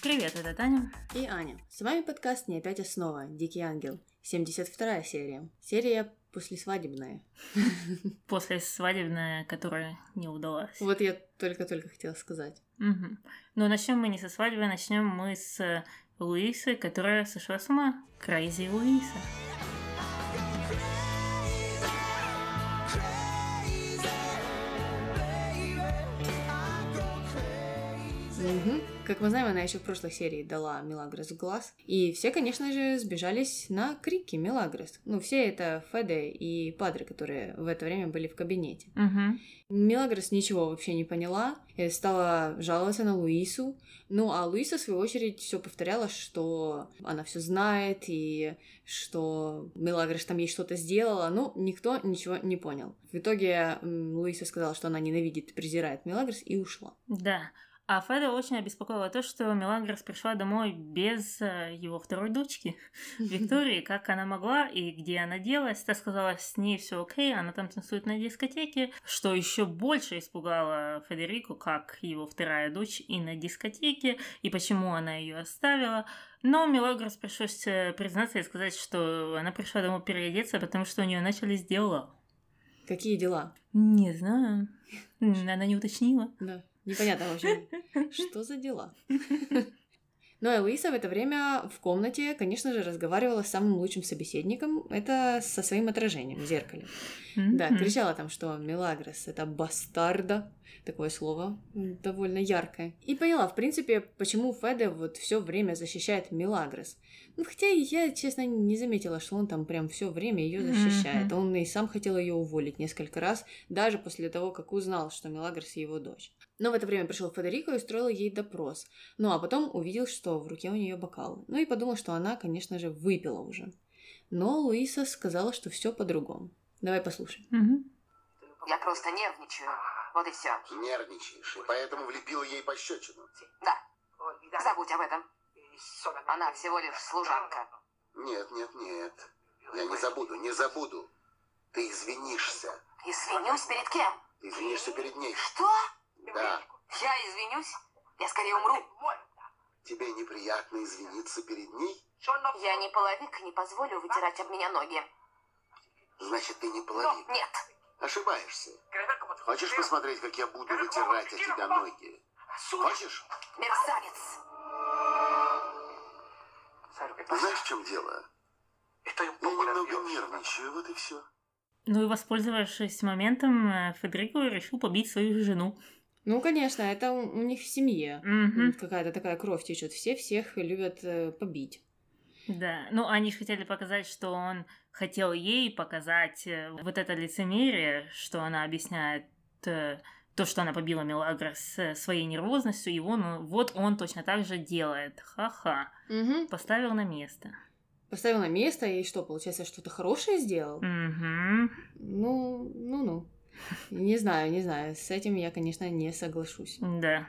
Привет, это Таня. И Аня. С вами подкаст «Не опять основа. Дикий ангел». 72 серия. Серия послесвадебная. Послесвадебная, которая не удалась. Вот я только-только хотела сказать. Угу. Но начнем мы не со свадьбы, начнем мы с Луисы, которая сошла с ума. Крейзи Луиса. Угу. Как мы знаем, она еще в прошлой серии дала Мелагрос глаз. И все, конечно же, сбежались на крики Мелагрос. Ну, все это Феде и Падре, которые в это время были в кабинете. Угу. Мелагрос ничего вообще не поняла, и стала жаловаться на Луису. Ну, а Луиса, в свою очередь, все повторяла, что она все знает, и что Мелагрос там ей что-то сделала. Ну, никто ничего не понял. В итоге Луиса сказала, что она ненавидит, презирает Мелагрос, и ушла. Да. А Феда очень обеспокоила то, что Мелагрос пришла домой без э, его второй дочки, Виктории, как она могла и где она делась. Та сказала, с ней все окей, она там танцует на дискотеке, что еще больше испугало Федерику, как его вторая дочь и на дискотеке, и почему она ее оставила. Но Мелагрос пришлось э, признаться и сказать, что она пришла домой переодеться, потому что у нее начались дела. Какие дела? Не знаю. Она не уточнила. Да. Непонятно вообще, что за дела. Ну и Луиса в это время в комнате, конечно же, разговаривала с самым лучшим собеседником, это со своим отражением в зеркале. Mm-hmm. Да, кричала там, что Мелагрос — это бастарда, такое слово довольно яркое. И поняла, в принципе, почему Феде вот все время защищает Мелагрос. Ну, хотя я, честно, не заметила, что он там прям все время ее защищает. Mm-hmm. Он и сам хотел ее уволить несколько раз, даже после того, как узнал, что Мелагрос его дочь. Но в это время пришел Федерико и устроил ей допрос. Ну а потом увидел, что в руке у нее бокал. Ну и подумал, что она, конечно же, выпила уже. Но Луиса сказала, что все по-другому. Давай послушаем. Угу. Я просто нервничаю. Вот и все. Нервничаешь, и поэтому влепил ей пощечину. Да. Забудь об этом. Она всего лишь служанка. Нет, нет, нет. Я не забуду, не забуду. Ты извинишься. Извинюсь перед кем? Ты извинишься перед ней. Что? Да. Я извинюсь? Я скорее умру. Тебе неприятно извиниться перед ней? Я не половик не позволю вытирать об меня ноги. Значит, ты не половик? Нет. Ошибаешься. Хочешь посмотреть, как я буду вытирать от тебя ноги? Хочешь? Мерзавец. Знаешь, в чем дело? Я немного нервничаю, вот и все. Ну и воспользовавшись моментом, э, Федерико решил побить свою жену. Ну, конечно, это у, у них в семье Мгм. какая-то такая кровь течет. Все всех любят э, побить. Да, ну они же хотели показать, что он хотел ей показать э, вот это лицемерие, что она объясняет э, то, что она побила Мелагрос э, своей нервозностью, и он, вот он точно так же делает. Ха-ха. Мгм. Поставил на место. Поставил на место и что, получается, что-то хорошее сделал? Угу. Ну, ну-ну. Не знаю, не знаю. С этим я, конечно, не соглашусь. Да.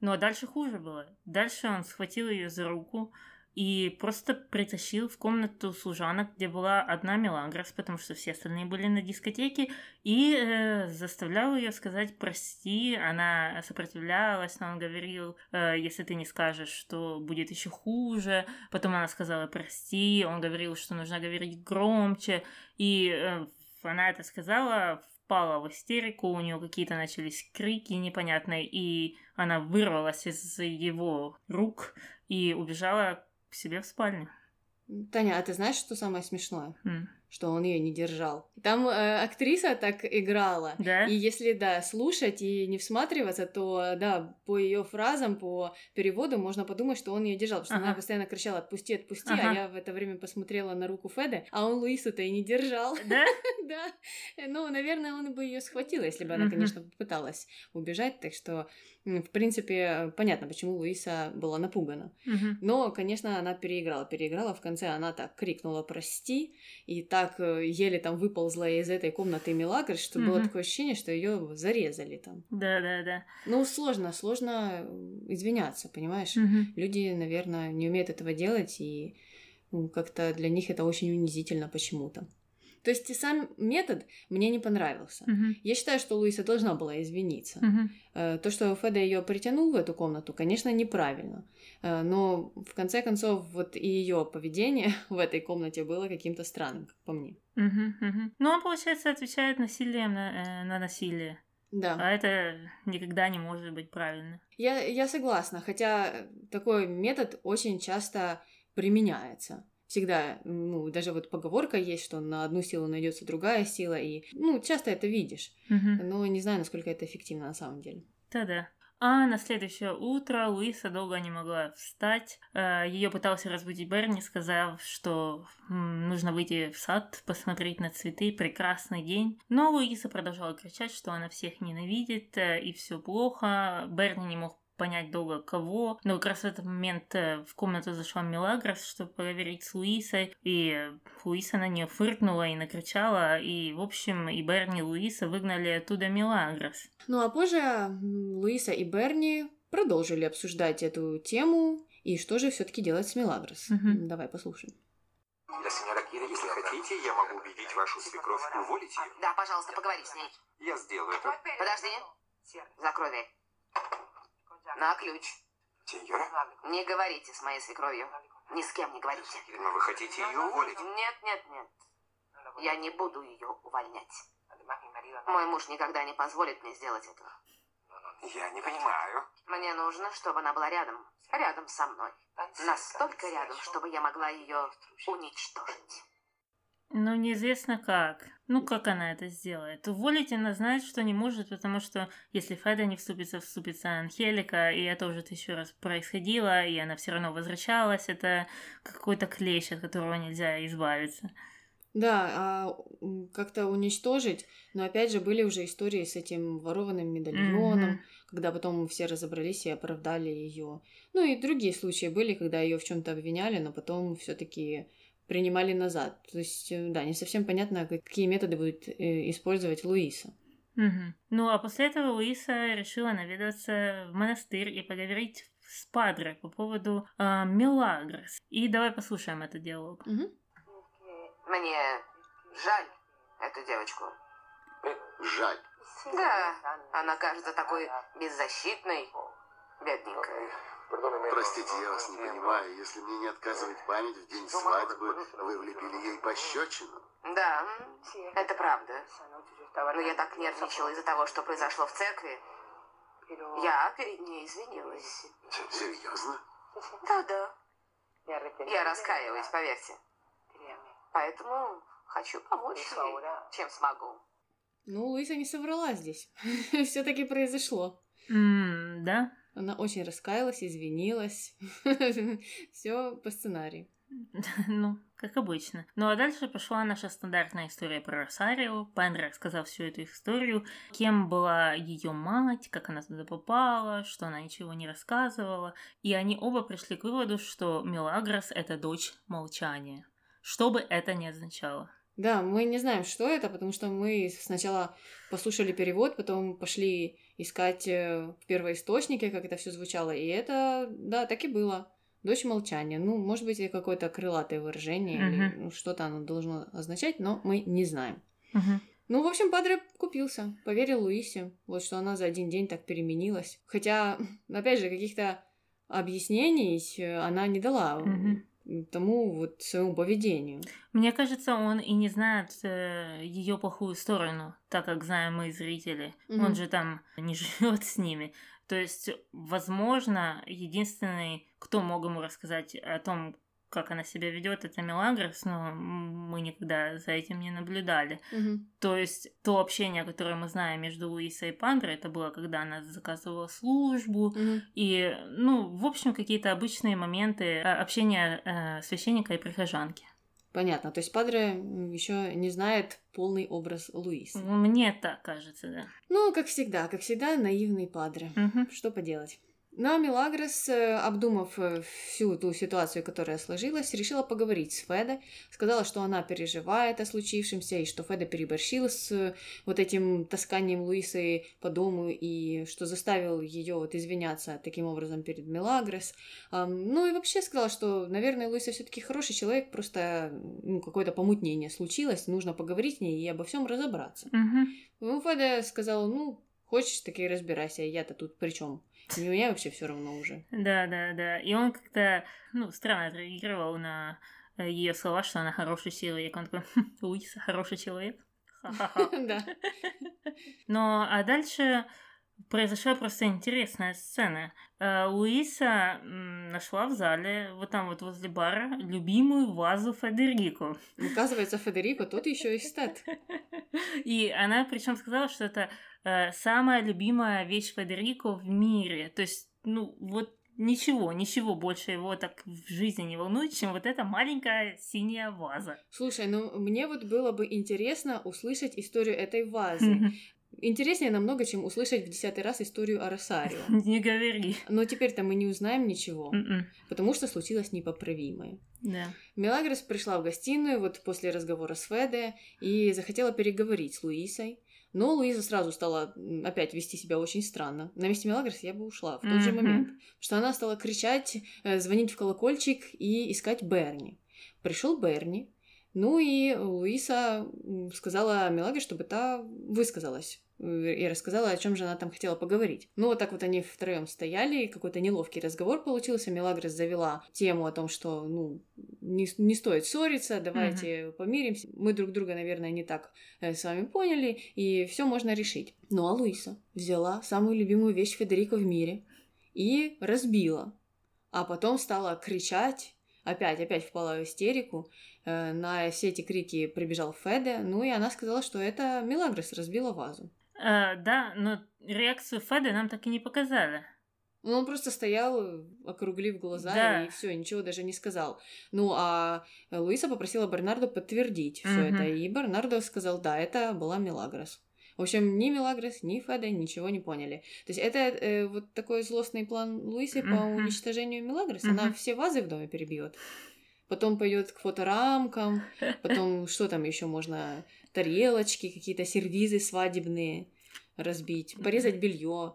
Ну а дальше хуже было. Дальше он схватил ее за руку и просто притащил в комнату служанок, где была одна Мелагрос, потому что все остальные были на дискотеке, и э, заставлял ее сказать прости. Она сопротивлялась, но он говорил, э, если ты не скажешь, что будет еще хуже. Потом она сказала прости, он говорил, что нужно говорить громче, и э, она это сказала, впала в истерику, у нее какие-то начались крики непонятные, и она вырвалась из его рук и убежала к себе в спальню. Таня, а ты знаешь, что самое смешное? М. Что он ее не держал. Там э, актриса так играла. Да? И если, да, слушать и не всматриваться, то, да, по ее фразам, по переводу можно подумать, что он ее держал. Потому что Ага. она постоянно кричала «отпусти, отпусти», Ага. а я в это время посмотрела на руку Феды, а он Луису-то и не держал. Да? Да. Ну, наверное, он бы ее схватил, если бы она, конечно, попыталась убежать. Так что, в принципе, понятно, почему Луиса была напугана. Мгм. Но, конечно, она переиграла. Переиграла в конце, она так крикнула «прости», и так э, еле там выползла из этой комнаты Мелагрос, что было Мгм. такое ощущение, что ее зарезали там. Да, да, да. Ну, сложно, сложно извиняться, понимаешь? Мгм. Люди, наверное, не умеют этого делать, и ну, как-то для них это очень унизительно почему-то. То есть и сам метод мне не понравился. Мгм. Я считаю, что Луиса должна была извиниться. Э, То, что Феда ее притянул в эту комнату, конечно, неправильно. Э, Но в конце концов, вот и ее поведение в этой комнате было каким-то странным, как по мне. Мгм, мгм. Ну, он, получается, отвечает насилием на, э, на насилие. Да. А это никогда не может быть правильно. Я, я согласна, хотя такой метод очень часто применяется. Всегда, ну, даже вот поговорка есть, что на одну силу найдется другая сила, и, ну, часто это видишь. Но не знаю, насколько это эффективно на самом деле. Да-да. А на следующее утро Луиса долго не могла встать. Ее пытался разбудить Берни, сказав, что нужно выйти в сад, посмотреть на цветы, прекрасный день. Но Луиса продолжала кричать, что она всех ненавидит э, и все плохо. Берни не мог понять долго кого, но как раз в этот момент э, в комнату зашла Мелагрос, чтобы поговорить с Луисой, и Луиса на нее фыркнула и накричала, и, в общем, и Берни, и Луиса выгнали оттуда Мелагрос. Ну а позже Луиса и Берни продолжили обсуждать эту тему, и что же все-таки делать с Мелагрос. Мгм. Давай послушаем. Если хотите, я могу убедить вашу свекровь уволить ее. Да, пожалуйста, поговори с ней. Я сделаю это. Подожди. Закрой дверь. На ключ. Сеньора, Не говорите с моей свекровью. Ни с кем не говорите. но вы хотите ее уволить? Нет, нет, нет. Я не буду ее увольнять. Мой муж никогда не позволит мне сделать этого. Я не понимаю. Мне нужно, чтобы она была рядом. Рядом со мной. Настолько рядом, чтобы я могла ее уничтожить. Ну, неизвестно как. Ну, как она это сделает? Уволить она знает, что не может, потому что если Феда не вступится, вступится Анхелика, и это уже тысячу раз происходило, и она все равно возвращалась. Это какой-то клещ, от которого нельзя избавиться. Да, а как-то уничтожить, но опять же были уже истории с этим ворованным медальоном, Мгм. когда потом все разобрались и оправдали ее. Ну и другие случаи были, когда ее в чем-то обвиняли, но потом все-таки принимали назад. То есть, э, да, не совсем понятно, какие методы будет э, использовать Луиса. Мгм. Ну, а после этого Луиса решила наведаться в монастырь и поговорить с Падре по поводу а, Мелагрос. И давай послушаем этот диалог. Мгм. Мне жаль эту девочку. Жаль. Да, она кажется такой беззащитной. Бедненькая. Простите, я вас не понимаю. Если мне не отказывать память в день свадьбы, вы влепили ей пощечину. Да, это правда. Но я так нервничала из-за того, что произошло в церкви. Я перед ней извинилась. Серьезно? Да-да. Я раскаиваюсь, поверьте. Поэтому хочу помочь ей, чем смогу. Ну, Луиса не соврала здесь. Все-таки произошло. М, да? Она очень раскаялась, извинилась. Все по сценарию. Ну, как обычно. Ну а дальше пошла наша стандартная история про Росарио. Пандра рассказал всю эту историю, кем была ее мать, как она туда попала, что она ничего не рассказывала. И они оба пришли к выводу, что Мелагрос — это дочь молчания. Что бы это ни означало. Да, мы не знаем, что это, потому что мы сначала послушали перевод, потом пошли искать э, в первоисточнике, как это все звучало, и это, да, так и было. Дочь молчания. Ну, может быть, это какое-то крылатое выражение, или Мгм. ну, что-то оно должно означать, но мы не знаем. Мгм. Ну, в общем, Падре купился, поверил Луисе, вот что она за один день так переменилась. Хотя, опять же, каких-то объяснений э, она не дала Мгм. Тому вот своему поведению. Мне кажется, он и не знает ее плохую сторону, так как знаем мы зрители. Мгм. Он же там не живет с ними. То есть, возможно, единственный, кто мог ему рассказать о том, как она себя ведет, это Мелагрос, но мы никогда за этим не наблюдали. Мгм. То есть то общение, которое мы знаем между Луисой и Пандрой, это было, когда она заказывала службу, Мгм. и, ну, в общем, какие-то обычные моменты э, общения э, священника и прихожанки. Понятно. То есть Падре еще не знает полный образ Луисы. Мне так кажется, да. Ну, как всегда, как всегда, наивный Падре. Мгм. Что поделать? Но Милагрос, э, обдумав э, всю ту ситуацию, которая сложилась, решила поговорить с Федой, сказала, что она переживает о случившемся, и что Феда переборщила с э, вот этим тасканием Луисы по дому, и что заставил ее вот извиняться таким образом перед Милагрос. Ну и вообще сказала, что, наверное, Луиса все-таки хороший человек, просто ну, какое-то помутнение случилось, нужно поговорить с ней и обо всем разобраться. Угу. Ну, Феда сказала, ну, хочешь, так и разбирайся, я-то тут при чем? И мне вообще все равно уже. Да, да, да. И он как-то, ну, странно отреагировал на э, ее слова, что она хороший человек. Он такой, «Хм, Луиса, хороший человек. Да. Но а дальше произошла просто интересная сцена. Э, Луиса нашла в зале, вот там вот возле бара, любимую вазу Федерико. Оказывается, Федерико тот еще эстет. И она причем сказала, что это э, самая любимая вещь Федерико в мире. То есть, ну, вот ничего, ничего больше его так в жизни не волнует, чем вот эта маленькая синяя ваза. Слушай, ну мне вот было бы интересно услышать историю этой вазы. Интереснее намного, чем услышать в десятый раз историю о Росарио. Не говори. Но теперь-то мы не узнаем ничего, М-м. потому что случилось непоправимое. Да. Мелагрос пришла в гостиную вот после разговора с Феде и захотела переговорить с Луисой. Но Луиза сразу стала опять вести себя очень странно. На месте Мелагрос я бы ушла в тот же момент. Что она стала кричать, э, звонить в колокольчик и искать Берни. Пришел Берни, ну и Луиса сказала Мелаге, чтобы та высказалась э, и рассказала, о чем же она там хотела поговорить. Ну, вот так вот они втроем стояли, какой-то неловкий разговор получился. Мелагрос завела тему о том, что, ну, не, не стоит ссориться, давайте mm-hmm. помиримся. Мы друг друга, наверное, не так э, с вами поняли, и все можно решить. Ну, а Луиса взяла самую любимую вещь Федерико в мире и разбила. А потом стала кричать, опять, опять впала в истерику. Э, на все эти крики прибежал Феде, ну и она сказала, что это Мелагрос разбила вазу. А, да, но реакцию Феде нам так и не показали. Ну, он просто стоял, округлив глаза, Да. и все, ничего даже не сказал. Ну, а Луиса попросила Бернардо подтвердить все Мгм. это, и Бернардо сказал, да, это была Мелагрос. В общем, ни Мелагрос, ни Феде ничего не поняли. То есть это э, вот такой злостный план Луисы по Мгм. уничтожению Мелагрос. Она Мгм. все вазы в доме перебьет. Потом пойдет к фоторамкам, потом что там еще можно? Тарелочки, какие-то сервизы свадебные разбить, порезать белье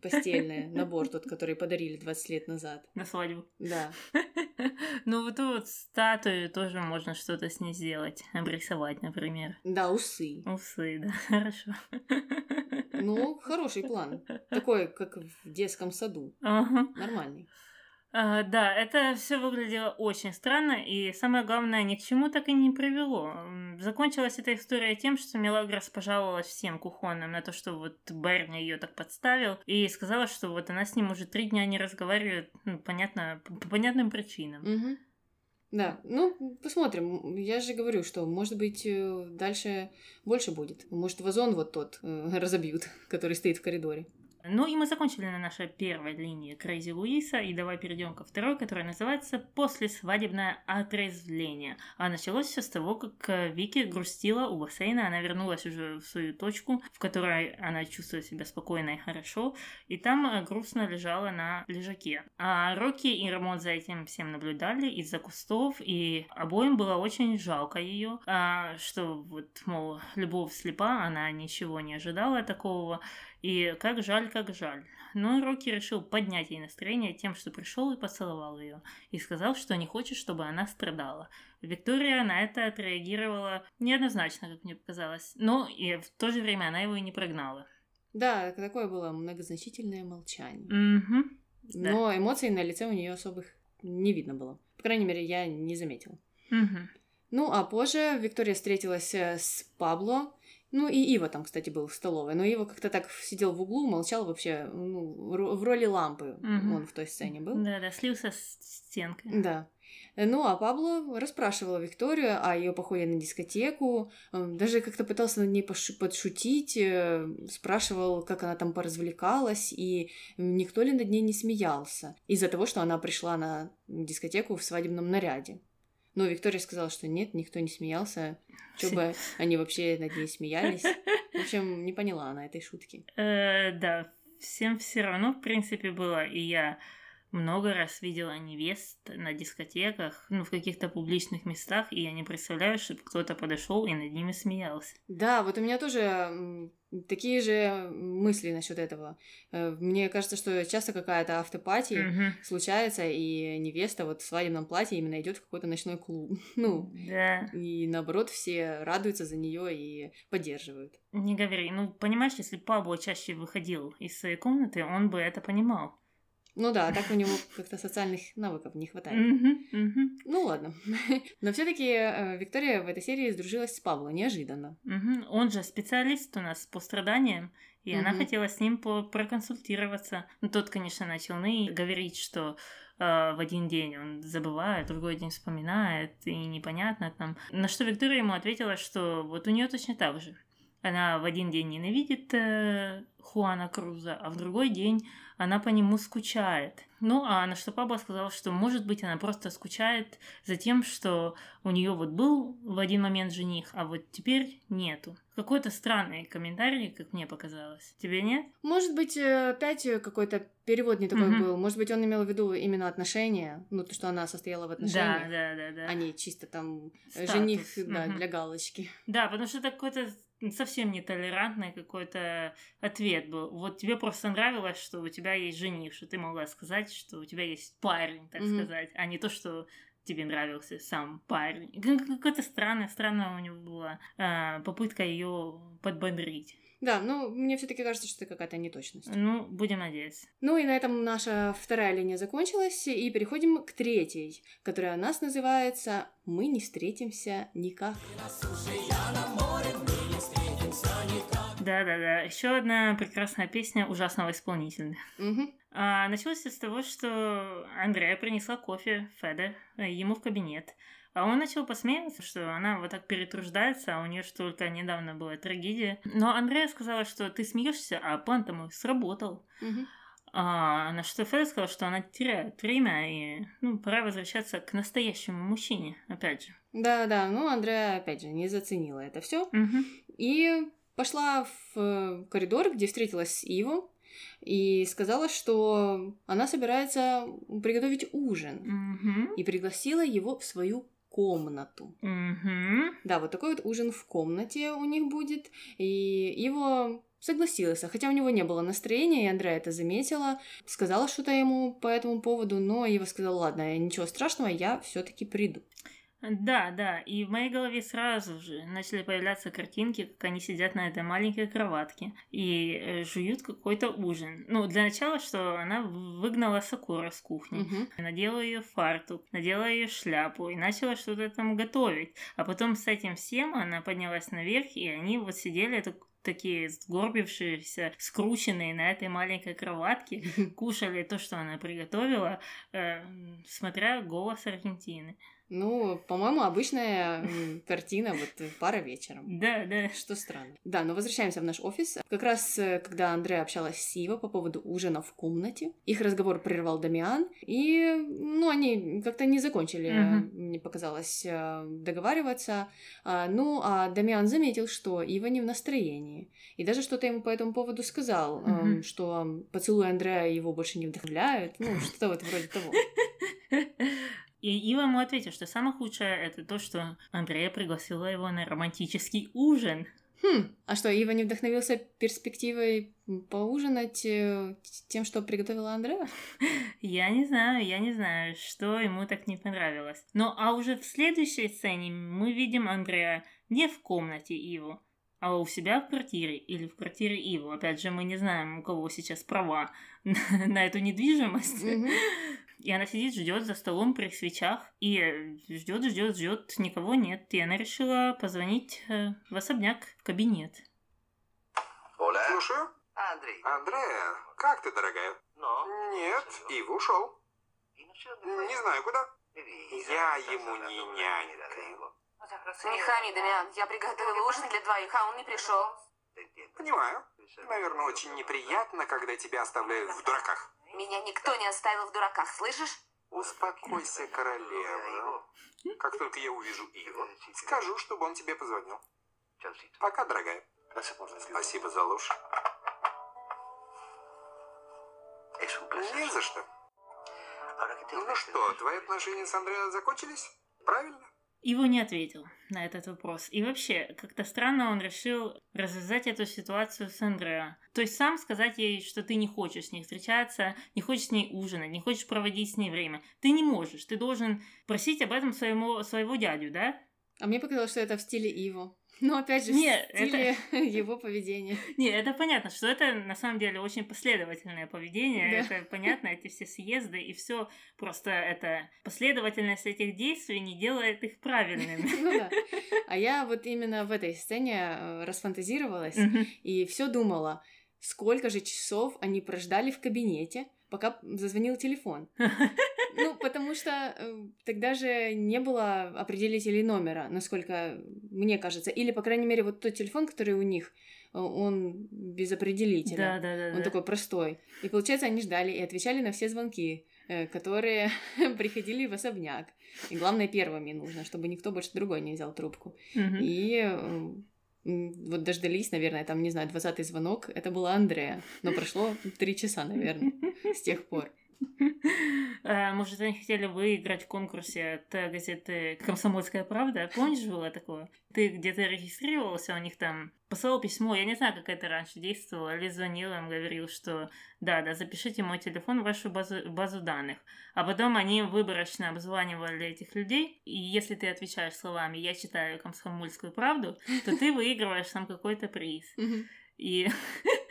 постельное, набор тот, который подарили 20 лет назад. На свадьбу. Да. Ну, вот эту вот статую тоже можно что-то с ней сделать. Обрисовать, например. Да, усы. Усы, да, хорошо. Ну, хороший план. Такой, как в детском саду. Ага. Нормальный. А, да, это все выглядело очень странно, и самое главное, ни к чему так и не привело. Закончилась эта история тем, что Мелагрос пожаловалась всем кухонным на то, что вот Берни ее так подставил, и сказала, что вот она с ним уже три дня не разговаривает, ну, понятно, по по понятным причинам. Мгм. Да, ну, посмотрим. Я же говорю, что, может быть, э, дальше больше будет. Может, вазон вот тот э, разобьют, который стоит в коридоре. Ну и мы закончили на нашей первой линии Крейзи Луиса, и давай перейдем ко второй, которая называется «Послесвадебное отрезвление». А началось все с того, как э, Вики грустила у бассейна, она вернулась уже в свою точку, в которой она чувствует себя спокойно и хорошо, и там э, грустно лежала на лежаке. А Рокки и Рамон за этим всем наблюдали из-за кустов, и обоим было очень жалко ее, что вот, мол, любовь слепа, она ничего не ожидала такого, и как жаль, как жаль. Но Рокки решил поднять ей настроение тем, что пришел и поцеловал ее, и сказал, что не хочет, чтобы она страдала. Виктория на это отреагировала неоднозначно, как мне показалось, но и в то же время она его и не прогнала. Да, такое было многозначительное молчание. Да. Но эмоций на лице у нее особых не видно было. По крайней мере, я не заметила. Мгм. Ну, а позже Виктория встретилась э, с Пабло. Ну, и Ива там, кстати, был в столовой. Но Ива как-то так сидел в углу, молчал вообще, ну, в ро- в роли лампы Мгм. он в той сцене был. Да-да, слился с стенкой. Да. Ну, а Пабло расспрашивала Викторию о ее походе на дискотеку, э, даже как-то пытался над ней подшутить, э, спрашивал, как она там поразвлекалась, и никто ли над ней не смеялся из-за того, что она пришла на дискотеку в свадебном наряде. Но Виктория сказала, что нет, никто не смеялся, что бы они вообще над ней смеялись. В общем, не поняла она этой шутки. Э, да, всем все равно, в принципе, было. И я много раз видела невест на дискотеках, ну, в каких-то публичных местах, и я не представляю, чтобы кто-то подошел и над ними смеялся. Да, вот у меня тоже такие же мысли насчет этого. Э, мне кажется, что часто какая-то автопатия угу. случается, и невеста вот в свадебном платье именно идет в какой-то ночной клуб. Ну, да. и наоборот, все радуются за нее и поддерживают. Не говори. Ну, понимаешь, если Пабло чаще выходил из своей комнаты, он бы это понимал. Ну да, так у него как-то социальных навыков не хватает. Ну ладно. Но все-таки э, Виктория в этой серии сдружилась с Павлом неожиданно. Он же специалист у нас по страданиям, и она хотела с ним проконсультироваться. Ну, тот, конечно, начал ны говорить, что э, в один день он забывает, другой день вспоминает, и непонятно там. На что Виктория ему ответила, что вот у нее точно так же. Она в один день ненавидит э, Хуана Круза, а в другой день она по нему скучает. Ну, а на что папа сказал, что, может быть, она просто скучает за тем, что у нее вот был в один момент жених, а вот теперь нету. Какой-то странный комментарий, как мне показалось. Тебе нет? Может быть, э, опять какой-то перевод не такой mm-hmm. был. Может быть, он имел в виду именно отношения, ну, то, что она состояла в отношениях. Да, да, да, да. А не чисто там Статус. жених, да, mm-hmm. для галочки. Да, потому что это какой-то совсем нетолерантный какой-то ответ был. Вот тебе просто нравилось, что у тебя есть жених, что ты могла сказать, что у тебя есть парень, так mm-hmm. сказать, а не то, что тебе нравился сам парень. Какая-то странная, странная у него была а, попытка ее подбодрить. Да, ну, мне все таки кажется, что это какая-то неточность. Ну, будем надеяться. Ну и на этом наша вторая линия закончилась, и переходим к третьей, которая у нас называется «Мы не встретимся никак». Да-да-да. Еще одна прекрасная песня ужасного исполнителя. Угу. А, началось с того, что Андрея принесла кофе Феде э, ему в кабинет. А он начал посмеяться, что она вот так перетруждается, а у нее что только недавно была трагедия. Но Андрея сказала, что ты смеешься, а план-то мой сработал. Угу. А, на что Феде сказала, что она теряет время, и ну, пора возвращаться к настоящему мужчине, опять же. Да-да, ну Андрея, опять же, не заценила это все. Угу. И пошла в э, коридор, где встретилась с Иво, и сказала, что она собирается приготовить ужин. Mm-hmm. И пригласила его в свою комнату. Mm-hmm. Да, вот такой вот ужин в комнате у них будет. И его согласился, хотя у него не было настроения, и Андрея это заметила, сказала что-то ему по этому поводу, но Ива сказала, ладно, ничего страшного, я все-таки приду. Да, да, и в моей голове сразу же начали появляться картинки, как они сидят на этой маленькой кроватке и э, жуют какой-то ужин. Ну, для начала, что она выгнала Сакура с кухни, угу. надела ее фартук, надела ее шляпу и начала что-то там готовить. А потом с этим всем она поднялась наверх, и они вот сидели, это такие сгорбившиеся, скрученные на этой маленькой кроватке, кушали то, что она приготовила, э, смотря голос Аргентины. Ну, по-моему, обычная картина, вот э, пара вечером. Да, да. Что странно. Да, но возвращаемся в наш офис. Как раз, э, когда Андрея общалась с Ива по поводу ужина в комнате, их разговор прервал Дамиан, и, ну, они как-то не закончили, uh-huh. мне показалось, э, договариваться. А, ну, а Дамиан заметил, что Ива не в настроении, и даже что-то ему по этому поводу сказал, uh-huh. что поцелуи Андрея его больше не вдохновляют, ну, что-то вот вроде того. И Ива ему ответил, что самое худшее это то, что Андрея пригласила его на романтический ужин. Хм, а что, Ива не вдохновился перспективой поужинать э, тем, что приготовила Андрея? Я не знаю, я не знаю, что ему так не понравилось. Но а уже в следующей сцене мы видим Андрея не в комнате Иву, а у себя в квартире или в квартире Иву. Опять же, мы не знаем, у кого сейчас права на, на эту недвижимость. Mm-hmm. И она сидит, ждет за столом при свечах и ждет, ждет, ждет, никого нет. И она решила позвонить э, в особняк, в кабинет. Оля? Слушаю. Андрей. Андрея, как ты, дорогая? Но. Нет, Ив ушел. Не знаю куда. Я ему не нянька. Не хами, Дамиан. Я приготовила ужин для двоих, а он не пришел. Понимаю. Наверное, очень неприятно, когда тебя оставляют в дураках. Меня никто не оставил в дураках, слышишь? Успокойся, королева. Как только я увижу Иву, скажу, чтобы он тебе позвонил. Пока, дорогая. Спасибо за ложь. Не за что. Ну что, твои отношения с Андреа закончились? Правильно? Его не ответил на этот вопрос. И вообще, как-то странно он решил развязать эту ситуацию с Андреа. То есть сам сказать ей, что ты не хочешь с ней встречаться, не хочешь с ней ужинать, не хочешь проводить с ней время. Ты не можешь. Ты должен просить об этом своему, своего дядю, да? А мне показалось, что это в стиле Иво. Но опять же, Нет, в стиле это... его поведения. Не, это понятно, что это на самом деле очень последовательное поведение. Да. Это понятно, эти все съезды и все. Просто это последовательность этих действий не делает их правильными. Ну да. А я вот именно в этой сцене э, расфантазировалась и все думала, сколько же часов они прождали в кабинете, пока зазвонил телефон. Ну, потому что э, тогда же не было определителей номера, насколько мне кажется. Или, по крайней мере, вот тот телефон, который у них, э, он без определителя. Да, да, да. Он да. такой простой. И, получается, они ждали и отвечали на все звонки, э, которые приходили в особняк. И главное, первыми нужно, чтобы никто больше другой не взял трубку. Угу. И вот дождались, наверное, там, не знаю, двадцатый звонок, это была Андрея, но прошло три часа, наверное, с тех пор. Э, может, они хотели выиграть в конкурсе от газеты «Комсомольская правда». Помнишь, было такое? Ты где-то регистрировался, у них там посылал письмо, я не знаю, как это раньше действовало, или звонил им, говорил, что да, да, запишите мой телефон в вашу базу, базу данных. А потом они выборочно обзванивали этих людей, и если ты отвечаешь словами «я читаю комсомольскую правду», то ты выигрываешь там какой-то приз. И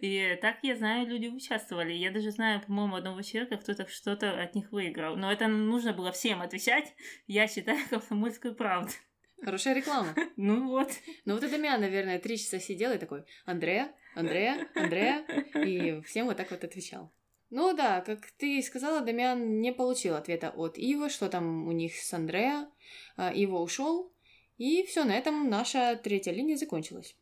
И так, я знаю, люди участвовали. Я даже знаю, по-моему, одного человека, кто-то что-то от них выиграл. Но это нужно было всем отвечать. Я считаю комсомольскую правду. Хорошая реклама. Ну вот. Ну вот это меня, наверное, три часа сидел и такой, Андрея, Андрея, Андрея, и всем вот так вот отвечал. Ну да, как ты сказала, Дамиан не получил ответа от Ива, что там у них с Андреа. Ива ушел, и все, на этом наша третья линия закончилась.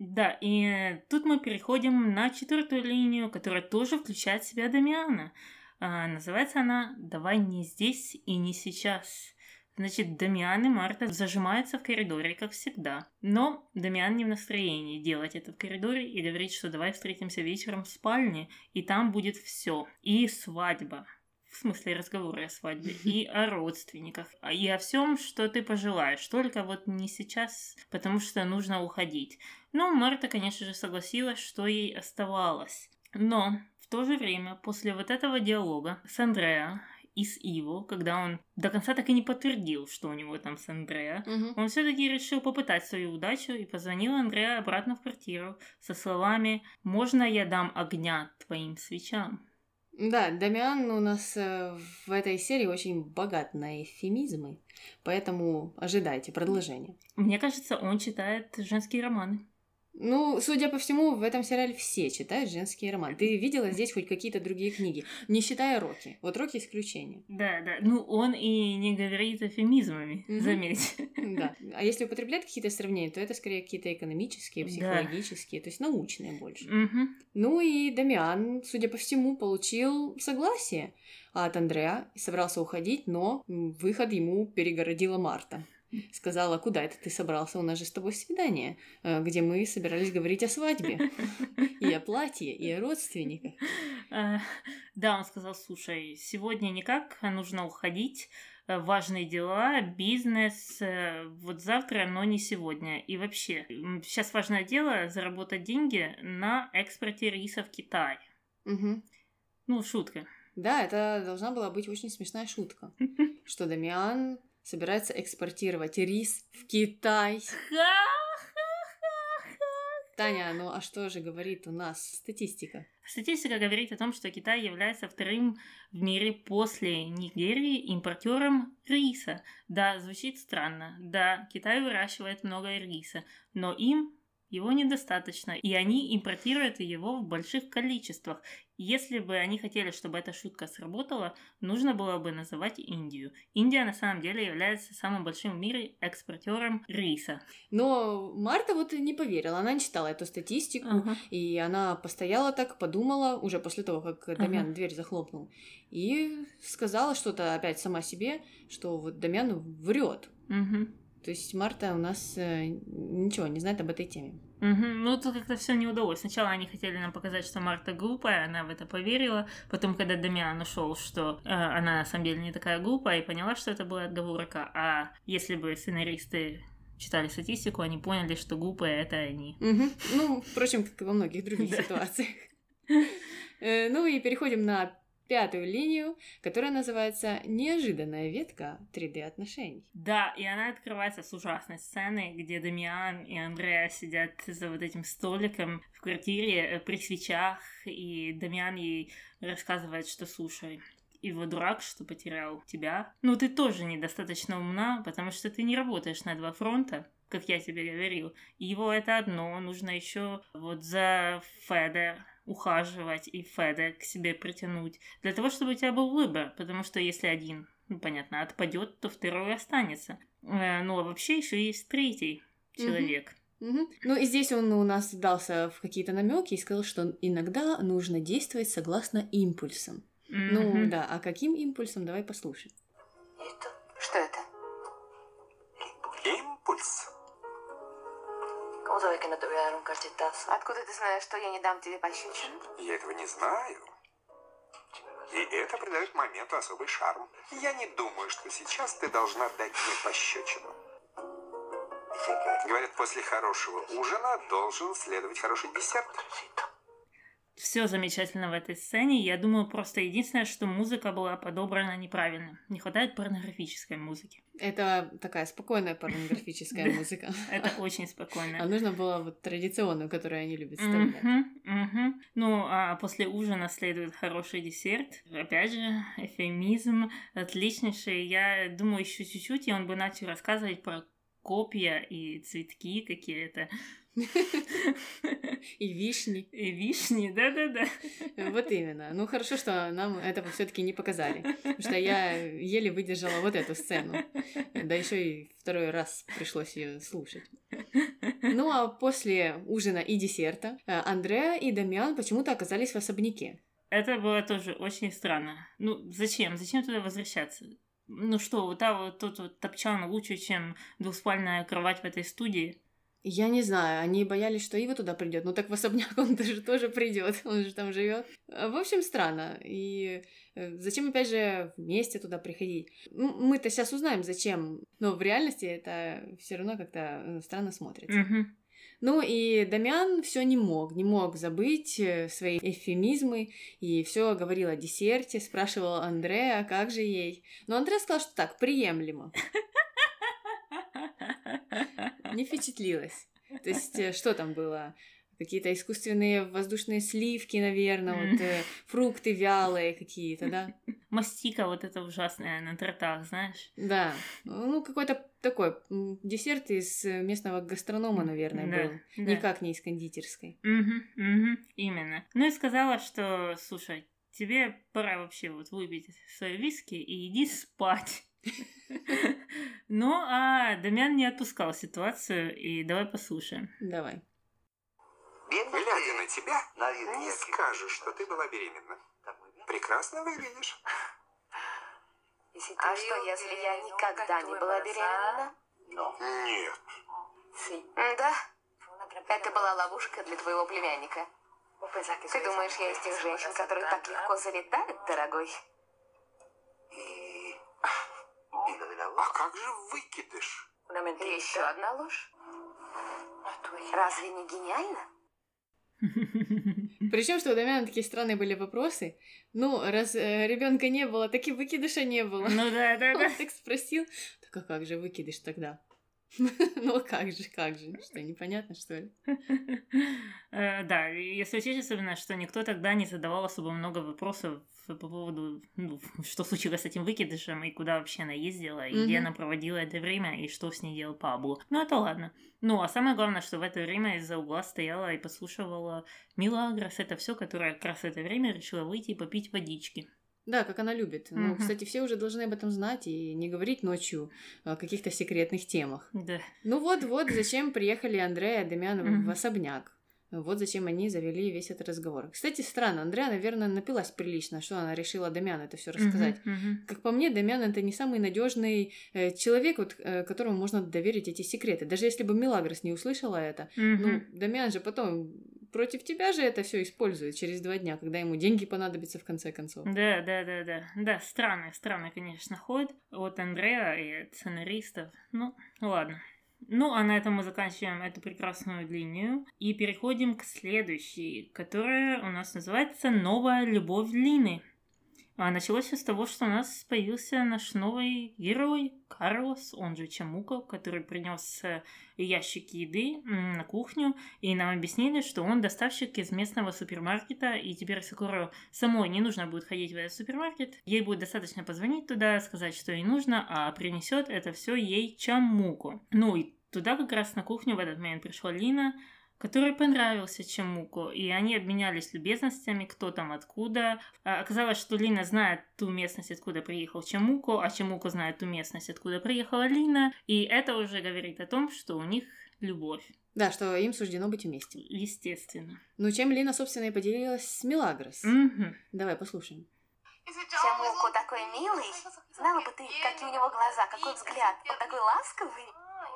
Да, и тут мы переходим на четвертую линию, которая тоже включает в себя Дамиана. А, называется она «Давай не здесь и не сейчас». Значит, Дамиан и Марта зажимаются в коридоре, как всегда. Но Дамиан не в настроении делать это в коридоре и говорит, что давай встретимся вечером в спальне, и там будет все. И свадьба в смысле разговоры о свадьбе, и о родственниках, и о всем, что ты пожелаешь, только вот не сейчас, потому что нужно уходить. Ну, Марта, конечно же, согласилась, что ей оставалось. Но в то же время, после вот этого диалога с Андреа и с Иво, когда он до конца так и не подтвердил, что у него там с Андреа, угу. он все-таки решил попытать свою удачу и позвонил Андреа обратно в квартиру со словами «Можно я дам огня твоим свечам?» Да, Дамиан у нас э, в этой серии очень богат на эфемизмы, поэтому ожидайте продолжения. Мне кажется, он читает женские романы. Ну, судя по всему, в этом сериале все читают женские романы. Ты видела здесь хоть какие-то другие книги, не считая Рокки. Вот Рокки исключение. Да, да. Ну, он и не говорит эфемизмами, mm заметь. Да. А если употребляет какие-то сравнения, то это скорее какие-то экономические, психологические, да. то есть научные больше. mm Ну и Дамиан, судя по всему, получил согласие от Андреа и собрался уходить, но выход ему перегородила Марта сказала, куда это ты собрался, у нас же с тобой свидание, э, где мы собирались говорить о свадьбе, и о платье, и о родственниках. Э, да, он сказал, слушай, сегодня никак, нужно уходить, э, важные дела, бизнес, вот завтра, но не сегодня. И вообще, сейчас важное дело заработать деньги на экспорте риса в Китай. Угу. Ну, шутка. Да, это должна была быть очень смешная шутка, что Дамиан собирается экспортировать рис в Китай. Таня, ну а что же говорит у нас статистика? Статистика говорит о том, что Китай является вторым в мире после Нигерии импортером риса. Да, звучит странно. Да, Китай выращивает много риса, но им его недостаточно, и они импортируют его в больших количествах. Если бы они хотели, чтобы эта шутка сработала, нужно было бы называть Индию. Индия на самом деле является самым большим в мире экспортером риса. Но Марта вот не поверила, она не читала эту статистику, uh-huh. и она постояла так, подумала, уже после того, как Дамьян uh-huh. дверь захлопнул, и сказала что-то опять сама себе, что вот Дамьян врет. Uh-huh. То есть Марта у нас э, ничего не знает об этой теме. Угу. Ну, тут как-то все не удалось. Сначала они хотели нам показать, что Марта глупая, она в это поверила. Потом, когда Дамиан ушел, что э, она на самом деле не такая глупая, и поняла, что это была отговорка. А если бы сценаристы читали статистику, они поняли, что глупые это они. Угу. Ну, впрочем, как и во многих других ситуациях. Э, ну и переходим на пятую линию, которая называется «Неожиданная ветка 3D-отношений». Да, и она открывается с ужасной сцены, где Дамиан и Андреа сидят за вот этим столиком в квартире э, при свечах, и Дамиан ей рассказывает, что «слушай, его дурак, что потерял тебя. Ну, ты тоже недостаточно умна, потому что ты не работаешь на два фронта, как я тебе говорил. Его это одно, нужно еще вот за Федер ухаживать и Феда к себе притянуть, для того, чтобы у тебя был выбор, потому что если один, ну, понятно, отпадет, то второй останется. Э, ну, а вообще еще есть третий человек. Угу. Ну и здесь он у нас дался в какие-то намеки и сказал, что иногда нужно действовать согласно импульсам. Mm-hmm. Ну да, а каким импульсом? Давай послушаем. Откуда ты знаешь, что я не дам тебе пощечину? Я этого не знаю. И это придает моменту особый шарм. Я не думаю, что сейчас ты должна дать мне пощечину. Говорят, после хорошего ужина должен следовать хороший десерт все замечательно в этой сцене. Я думаю, просто единственное, что музыка была подобрана неправильно. Не хватает порнографической музыки. Это такая спокойная порнографическая музыка. Это очень спокойная. А нужно было вот традиционную, которую они любят вставлять. Ну, а после ужина следует хороший десерт. Опять же, эфемизм отличнейший. Я думаю, еще чуть-чуть, и он бы начал рассказывать про копья и цветки какие-то. И вишни. И вишни, да-да-да. Вот именно. Ну хорошо, что нам этого все-таки не показали. Потому что я еле выдержала вот эту сцену. Да еще и второй раз пришлось ее слушать. Ну а после ужина и десерта э, Андреа и Дамиан почему-то оказались в особняке. Это было тоже очень странно. Ну, зачем? Зачем туда возвращаться? Ну что, вот, а вот тот вот топчан лучше, чем двухспальная кровать в этой студии. Я не знаю, они боялись, что Ива туда придет. Ну так в особняк он тоже, тоже придет, он же там живет. В общем, странно. И э, зачем опять же вместе туда приходить? Мы-то сейчас узнаем, зачем. Но в реальности это все равно как-то э, странно смотрится. Mm-hmm. Ну и Дамиан все не мог, не мог забыть э, свои эфемизмы и все говорил о десерте, спрашивал Андрея, как же ей. Но Андрея сказал, что так, приемлемо. не впечатлилась. То есть, э, что там было? Какие-то искусственные воздушные сливки, наверное, вот э, фрукты вялые какие-то, да? Мастика вот это ужасная на тортах, знаешь? Да. Ну, какой-то такой десерт из местного гастронома, наверное, да, был. Да. Никак не из кондитерской. Угу, угу, именно. Ну и сказала, что, слушай, тебе пора вообще вот выпить свои виски и иди спать. Ну, а Дамян не отпускал ситуацию, и давай послушаем. Давай. Глядя на тебя, не скажешь, что ты была беременна. Прекрасно выглядишь. А что, если я никогда не была беременна? Нет. Да. Это была ловушка для твоего племянника. Ты думаешь, я из тех женщин, которые так легко залетают, дорогой? А как же выкидыш? Еще одна ложь? Разве не гениально? Причем, что у Дамяна такие странные были вопросы. Ну, раз э, ребенка не было, так и выкидыша не было. Ну да, да, да. Он так спросил. Так а как же выкидыш тогда? Ну а как же, как же? Что, непонятно, что ли? Э, да, если учесть особенно, что никто тогда не задавал особо много вопросов по поводу, ну, что случилось с этим выкидышем, и куда вообще она ездила, и где она проводила это время, и что с ней делал Пабло. Ну, это ладно. Ну, а самое главное, что в это время из-за угла стояла и послушивала Милагрос, это все, которая как раз в это время решила выйти и попить водички. Да, как она любит. Mm-hmm. Ну, кстати, все уже должны об этом знать и не говорить ночью о каких-то секретных темах. Да. Ну вот-вот, зачем приехали Андрея и Демьян mm-hmm. в особняк. Вот зачем они завели весь этот разговор. Кстати, странно, Андреа, наверное, напилась прилично, что она решила Дамяну это все рассказать. Мгм, мгм. Как по мне, Дамян это не самый надежный э, человек, вот, э, которому можно доверить эти секреты. Даже если бы Милагрос не услышала это, ну, Мгм. Дамян же потом против тебя же это все использует через два дня, когда ему деньги понадобятся в конце концов. Да, да, да, да. Да, странный, странный, конечно, ход от Андрея и от сценаристов. Ну, ладно. Ну, а на этом мы заканчиваем эту прекрасную линию и переходим к следующей, которая у нас называется «Новая любовь Лины». А началось все с того, что у нас появился наш новый герой Карлос, он же Чамука, который принес э, ящики еды на кухню, и нам объяснили, что он доставщик из местного супермаркета, и теперь Сакуру самой не нужно будет ходить в этот супермаркет. Ей будет достаточно позвонить туда, сказать, что ей нужно, а принесет это все ей Чамуку. Ну и туда как раз на кухню в этот момент пришла Лина, который понравился Чамуку, и они обменялись любезностями, кто там откуда. А, Оказалось, что Лина знает ту местность, откуда приехал Чамуку, а Чамуку знает ту местность, откуда приехала Лина, и это уже говорит о том, что у них любовь, Да, что им суждено быть вместе. естественно. Ну, чем Лина, собственно, и поделилась с Милагрос. Мгм. Давай послушаем. Чамуку такой милый. Знала бы ты, какие у него глаза, какой взгляд. Он такой ласковый.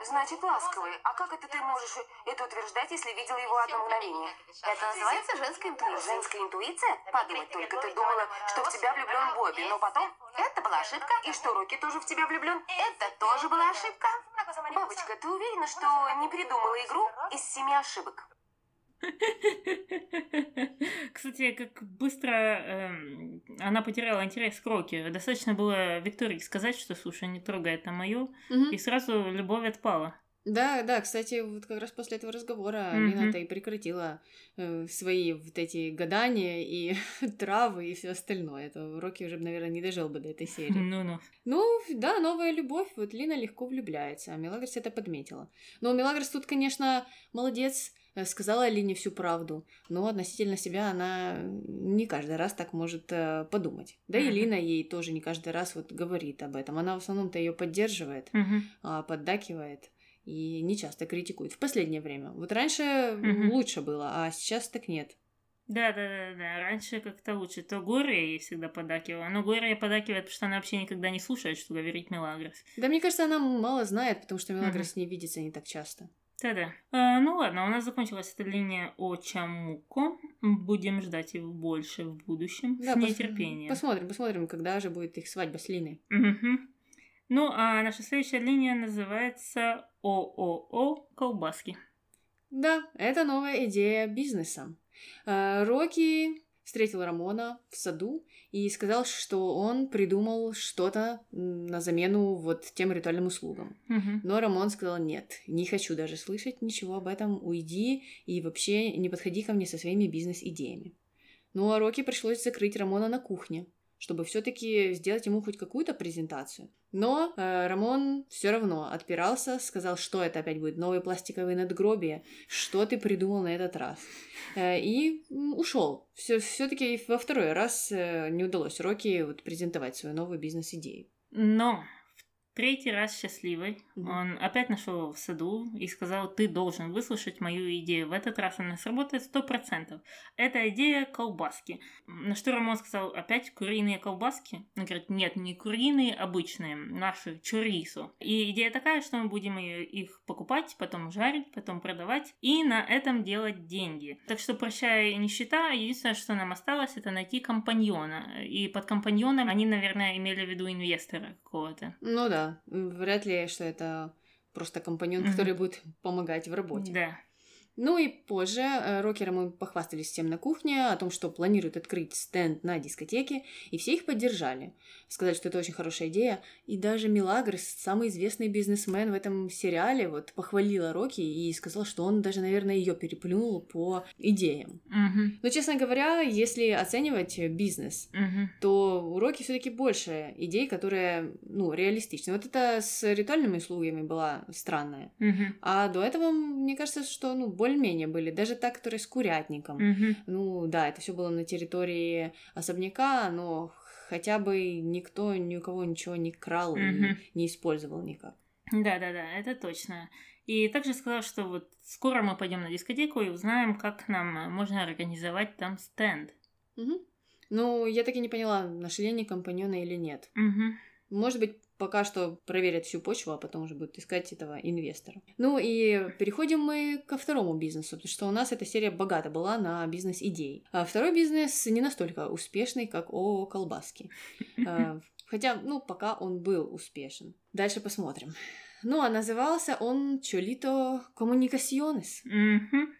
Значит, ласковый. А как это ты можешь это утверждать, если видела его одно мгновение? Это называется женская интуиция. Женская интуиция? Подумать только, ты думала, что в тебя влюблен Бобби, но потом это была ошибка. И что Рокки тоже в тебя влюблен? Это тоже была ошибка. Бабочка, ты уверена, что не придумала игру из семи ошибок? Кстати, как быстро эм, она потеряла интерес к Рокки. Достаточно было Виктории сказать, что, слушай, не трогай это мое, Мгм. и сразу любовь отпала. Да, да, кстати, вот как раз после этого разговора Мгм. Лина-то и прекратила э, свои вот эти гадания и травы и все остальное. Это Рокки уже, наверное, не дожил бы до этой серии. Ну-ну. Ну, да, новая любовь. Вот Лина легко влюбляется, а Мелагрос это подметила. Но Мелагрос тут, конечно, молодец, э, сказала Лине всю правду. Но относительно себя она не каждый раз так может э, подумать. Да и. Лина ей тоже не каждый раз вот говорит об этом. Она в основном-то ее поддерживает, а, поддакивает и не часто критикует. В последнее время. Вот раньше лучше было, а сейчас так нет. Да, да, да, да. Раньше как-то лучше. То горе ей всегда подакивала. Но горе ей подакивает, потому что она вообще никогда не слушает, что говорит Мелагрос. Да, мне кажется, она мало знает, потому что Мелагрос с ней видится не так часто. Да-да. А, ну ладно, у нас закончилась эта линия о Чамуко. Будем ждать его больше в будущем Да, с нетерпением. Посмотрим, посмотрим, когда же будет их свадьба с Линой. Мгм. Ну, а наша следующая линия называется ООО «Колбаски». Да, это новая идея бизнеса. Э, Рокки встретил Рамона в саду и сказал, что он придумал что-то на замену вот тем ритуальным услугам. Мгм. Но Рамон сказал, нет, не хочу даже слышать ничего об этом, уйди и вообще не подходи ко мне со своими бизнес-идеями. Ну а Рокки пришлось закрыть Рамона на кухне, чтобы все-таки сделать ему хоть какую-то презентацию. Но э, Рамон все равно отпирался, сказал, что это опять будет новые пластиковые надгробия, что ты придумал на этот раз. Э, и ушел. Все, все-таки во второй раз э, не удалось Рокки вот презентовать свою новую бизнес-идею. Но третий раз счастливый Мгм. он опять нашел его в саду и сказал, ты должен выслушать мою идею. В этот раз она сработает сто процентов. Это идея колбаски. На что Рамон сказал, опять куриные колбаски? Он говорит, нет, не куриные, обычные, наши, чурисо. И идея такая, что мы будем ее- их покупать, потом жарить, потом продавать и на этом делать деньги. Так что прощай нищета, единственное, что нам осталось, это найти компаньона. И под компаньоном они, наверное, имели в виду инвестора какого-то. Ну да, вряд ли, что это просто компаньон, Мгм. который будет помогать в работе. Да. Ну и позже э, Рокеры мы похвастались всем на кухне о том, что планируют открыть стенд на дискотеке, и все их поддержали. Сказали, что это очень хорошая идея. И даже Милагрос, самый известный бизнесмен в этом сериале, вот похвалила Рокки и сказала, что он даже, наверное, ее переплюнул по идеям. Мгм. Но, честно говоря, если оценивать бизнес, Мгм. то у Рокки все-таки больше идей, которые, ну, реалистичны. Вот это с ритуальными услугами была странная. Мгм. А до этого, мне кажется, что, ну, более-менее были. Даже та, которая с курятником. Мгм. Ну, да, это все было на территории особняка, но хотя бы никто ни у кого ничего не крал Мгм. и не использовал никак. Да-да-да, это точно. И также сказал, что вот скоро мы пойдем на дискотеку и узнаем, как нам можно организовать там стенд. Угу. Ну, я так и не поняла, нашли они компаньона или нет. Угу. Может быть, пока что проверят всю почву, а потом уже будут искать этого инвестора. Ну и переходим мы ко второму бизнесу, потому что у нас эта серия богата была на бизнес-идеи. А второй бизнес не настолько успешный, как ООО «Колбаски». А, хотя, ну, пока он был успешен. Дальше посмотрим. Ну, а назывался он «Чолито Коммуникационес». Угу.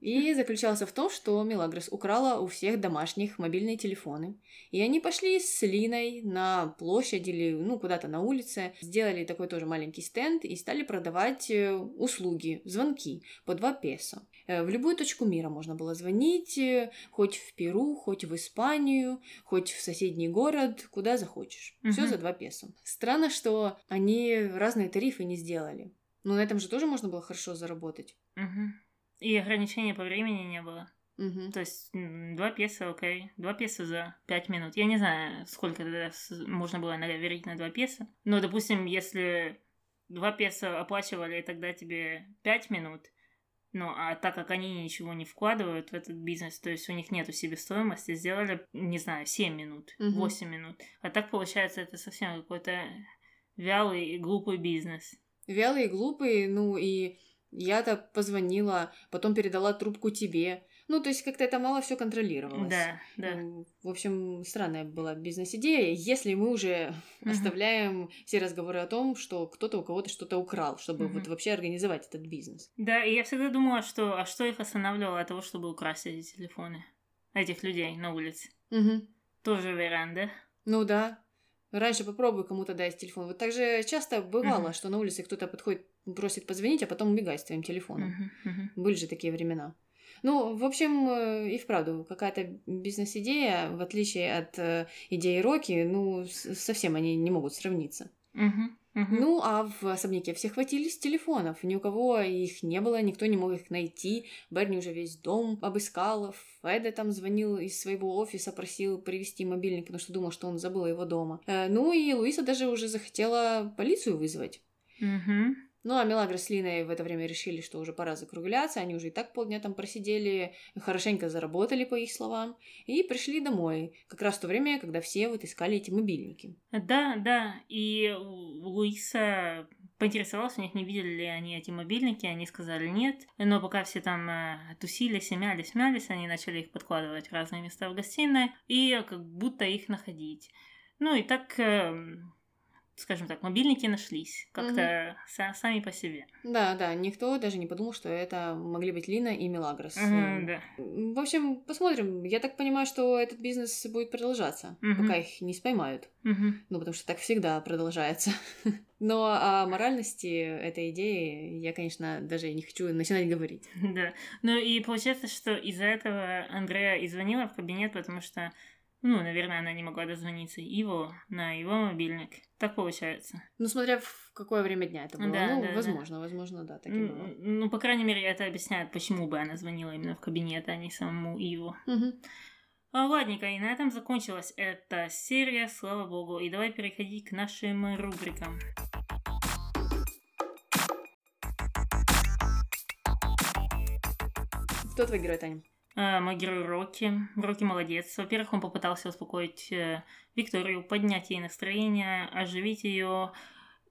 И заключался в том, что Мелагрос украла у всех домашних мобильные телефоны. И они пошли с Линой на площадь или ну, куда-то на улице, сделали такой тоже маленький стенд и стали продавать э, услуги, звонки по 2 песо. Э, в любую точку мира можно было звонить, э, хоть в Перу, хоть в Испанию, хоть в соседний город, куда захочешь. Мгм. Все за 2 песо. Странно, что они разные тарифы не сделали. Но на этом же тоже можно было хорошо заработать. Угу. И ограничения по времени не было. Мгм. То есть два песо, окей. Два песо за пять минут. Я не знаю, сколько тогда можно было наверить на два песо. Но, допустим, если два песо оплачивали тогда тебе пять минут, ну, а так как они ничего не вкладывают в этот бизнес, то есть у них нету себестоимости, сделали, не знаю, 7 минут. 8 минут. А так, получается, это совсем какой-то вялый и глупый бизнес. Вялый и глупый, ну и я-то позвонила, потом передала трубку тебе. Ну, то есть как-то это мало все контролировалось. Да, да. В общем, странная была бизнес-идея, если мы уже Мгм. оставляем все разговоры о том, что кто-то у кого-то что-то украл, чтобы Мгм. вот вообще организовать этот бизнес. Да, и я всегда думала, что а что их останавливало от того, чтобы украсть эти телефоны? Этих людей на улице. Мгм. Тоже вариант, да? Ну да. Раньше попробуй кому-то дать телефон. Вот так же часто бывало, Мгм. что на улице кто-то подходит, просит позвонить, а потом убегает с твоим телефоном. Мгм, мгм. Были же такие времена. Ну, в общем, э, и вправду, какая-то бизнес-идея, в отличие от э, идеи Рокки, ну, совсем они не могут сравниться. Мгм, мгм. Ну, а в особняке все хватились телефонов. Ни у кого их не было, никто не мог их найти. Берни уже весь дом обыскал. Феда там звонил из своего офиса, просил привезти мобильник, потому что думал, что он забыл его дома. Э, Ну, и Луиса даже уже захотела полицию вызвать. Мгм. Ну, а Мелагра с Линой в это время решили, что уже пора закругляться. Они уже и так полдня там просидели, хорошенько заработали, по их словам, и пришли домой. Как раз в то время, когда все вот искали эти мобильники. Да, да. И Луиса поинтересовалась у них, не видели ли они эти мобильники. Они сказали нет. Но пока все там э, тусились и мялись, мялись, они начали их подкладывать в разные места в гостиной и как будто их находить. Ну и так, эм, скажем так, мобильники нашлись как-то са- сами по себе. Да, да, никто даже не подумал, что это могли быть Лина и Мелагрос. Мгм, да. В общем, посмотрим. Я так понимаю, что этот бизнес будет продолжаться, Мгм. пока их не споймают. Мгм. Ну, потому что так всегда продолжается. Но о моральности этой идеи я, конечно, даже не хочу начинать говорить. Да. Ну и получается, что из-за этого Андреа и звонила в кабинет, потому что, ну, наверное, она не могла дозвониться его на его мобильник. Так получается. Ну, смотря в какое время дня это было. Да, ну, да, да. возможно, возможно, да, так и было. М, Ну, по крайней мере, это объясняет, почему бы она звонила именно в кабинет, а не самому Иву. Мгм. А, ладненько, и на этом закончилась эта серия, слава богу. И давай переходить к нашим рубрикам. Кто твой герой, Таня? А, мой герой Рокки. Рокки молодец. Во-первых, он попытался успокоить э, Викторию, поднять ей настроение, оживить ее.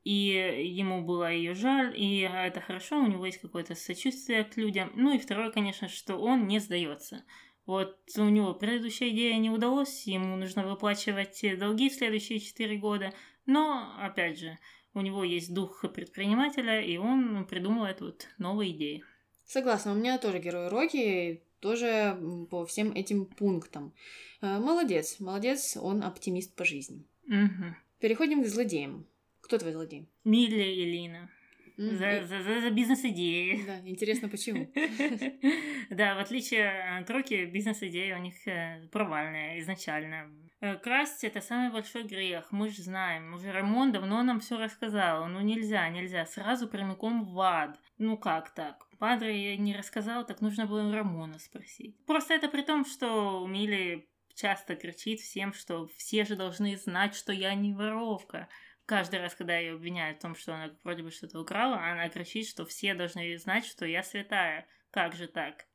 И ему было ее жаль, и это хорошо, у него есть какое-то сочувствие к людям. Ну и второе, конечно, что он не сдается. Вот у него предыдущая идея не удалась, ему нужно выплачивать долги в следующие 4 года. Но, опять же, у него есть дух предпринимателя, и он придумывает вот новые идеи. Согласна, у меня тоже герой Рокки, тоже по всем этим пунктам. Э, Молодец, молодец, он оптимист по жизни. Мгм. Переходим к злодеям. Кто твой злодей? Милли и Лина. За, за, за, за бизнес-идеи. Да, интересно, почему? Да, в отличие от Рокки, бизнес-идея у них э, провальная изначально. Э, Красть это самый большой грех, мы же знаем. Уже Рамон давно нам все рассказал. Ну нельзя, нельзя. Сразу прямиком в ад. Ну как так? Падре не рассказал, так нужно было Рамона спросить. Просто это при том, что Милли часто кричит всем, что все же должны знать, что я не воровка. каждый раз, когда ее обвиняют в том, что она вроде бы что-то украла, она кричит, что все должны знать, что я святая. Как же так?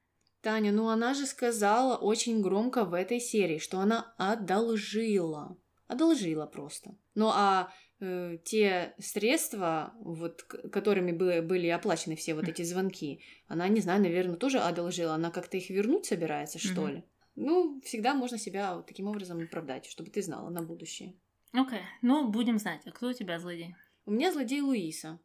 Таня, ну она же сказала очень громко в этой серии, что она одолжила. Одолжила просто. Ну а те средства, вот, которыми были, были оплачены все вот эти звонки, она, не знаю, наверное, тоже одолжила. Она как-то их вернуть собирается, что ли? Ну, всегда можно себя вот таким образом оправдать, чтобы ты знала на будущее. Окей, okay. ну будем знать. А кто у тебя злодей? У меня злодей Луиса.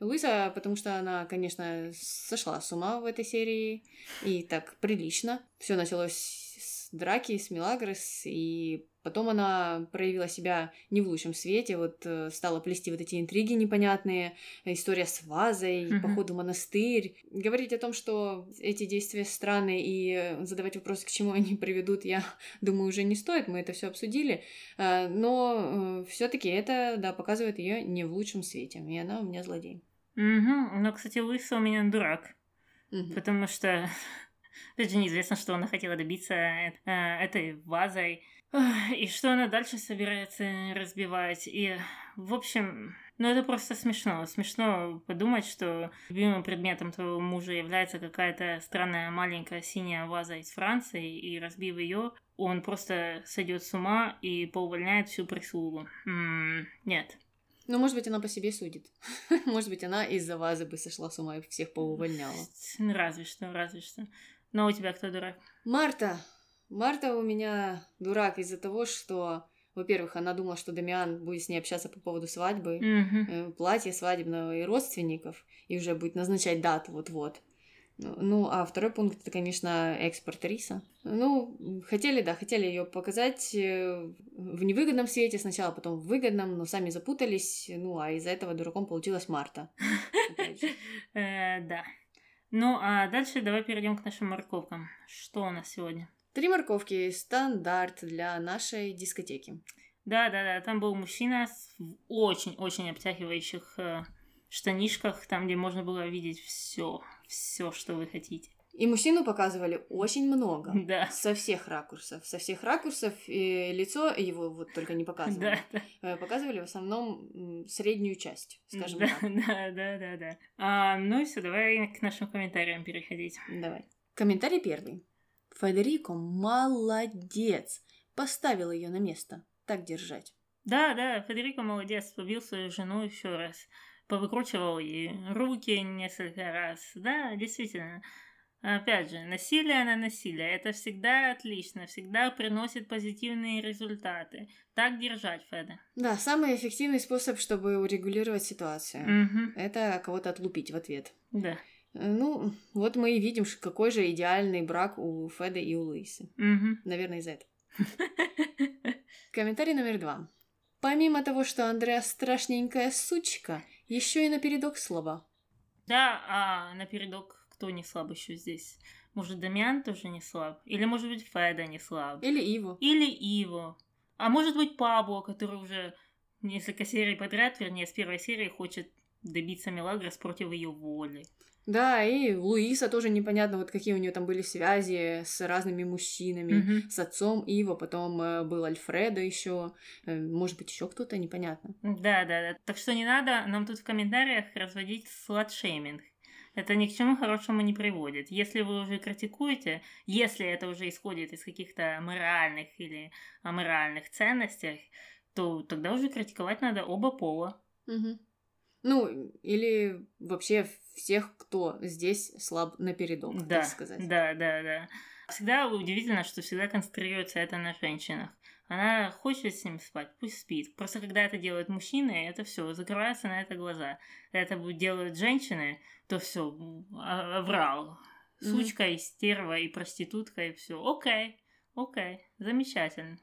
Луиза, потому что она, конечно, сошла с ума в этой серии, и так прилично. Все началось с драки, с Милагрос, и потом она проявила себя не в лучшем свете, вот э, стала плести вот эти интриги непонятные, история с вазой, mm-hmm. походу монастырь. Говорить о том, что эти действия странные и задавать вопросы, к чему они приведут, я думаю, уже не стоит, мы это все обсудили, э, но э, все-таки это, да, показывает ее не в лучшем свете, и она у меня злодей. Угу. Но, кстати, Лысо у меня дурак. Угу. Потому что, опять же, неизвестно, что она хотела добиться э, этой вазой. И что она дальше собирается разбивать. И, в общем, ну это просто смешно. Смешно подумать, что любимым предметом твоего мужа является какая-то странная маленькая синяя ваза из Франции, и разбив ее, он просто сойдет с ума и поувольняет всю прислугу. М-м, нет. Ну, может быть, она по себе судит. может быть, она из-за вазы бы сошла с ума и всех поувольняла. Разве что, разве что. Но у тебя кто дурак? Марта. Марта у меня дурак из-за того, что, во-первых, она думала, что Дамиан будет с ней общаться по поводу свадьбы, mm-hmm. платья свадебного и родственников, и уже будет назначать дату вот-вот. Ну, а второй пункт это, конечно, экспорт риса. Ну, хотели, да, хотели ее показать э, в невыгодном свете сначала, потом в выгодном, но сами запутались. Ну, а из-за этого дураком получилась Марта. Э, да. Ну, а дальше давай перейдем к нашим морковкам. Что у нас сегодня? Три морковки стандарт для нашей дискотеки. Да, да, да. Там был мужчина в очень-очень обтягивающих э, штанишках, там, где можно было видеть все все, что вы хотите. И мужчину показывали очень много. Да. Со всех ракурсов. Со всех ракурсов. И лицо его вот только не показывали. Да, да. Э, показывали в основном среднюю часть, скажем да, так. Да, да, да, да. А, ну и все, давай к нашим комментариям переходить. Давай. Комментарий первый. Федерико молодец. Поставил ее на место. Так держать. Да, да, Федерико молодец. Побил свою жену еще раз повыкручивал ей руки несколько раз. Да, действительно. Опять же, насилие на насилие. Это всегда отлично, всегда приносит позитивные результаты. Так держать, Феда. Да, самый эффективный способ, чтобы урегулировать ситуацию. Угу. Это кого-то отлупить в ответ. Да. Ну, вот мы и видим, какой же идеальный брак у Феда и у Луисы. Угу. Наверное, из-за этого. Комментарий номер два. Помимо того, что Андреа страшненькая сучка, еще и напередок слова. Да, а напередок кто не слаб еще здесь? Может, Дамиан тоже не слаб? Или, может быть, Феда не слаб? Или Иво. Или Иво. А может быть, Пабло, который уже несколько серий подряд, вернее, с первой серии хочет добиться Мелагрос против ее воли. Да, и Луиса тоже непонятно, вот какие у нее там были связи с разными мужчинами, mm-hmm. с отцом Ива, потом э, был Альфредо еще, э, может быть, еще кто-то, непонятно. Да, да, да. Так что не надо нам тут в комментариях разводить сладшейминг. Это ни к чему хорошему не приводит. Если вы уже критикуете, если это уже исходит из каких-то моральных или аморальных ценностей, то тогда уже критиковать надо оба пола. Угу. Ну, или вообще всех, кто здесь слаб напередок, да, так сказать. Да, да, да. Всегда удивительно, что всегда концентрируется это на женщинах. Она хочет с ним спать, пусть спит. Просто когда это делают мужчины, это все, закрываются на это глаза. Когда это делают женщины, то все, врал. Сучка и стерва, и проститутка, и все. Окей, окей, замечательно.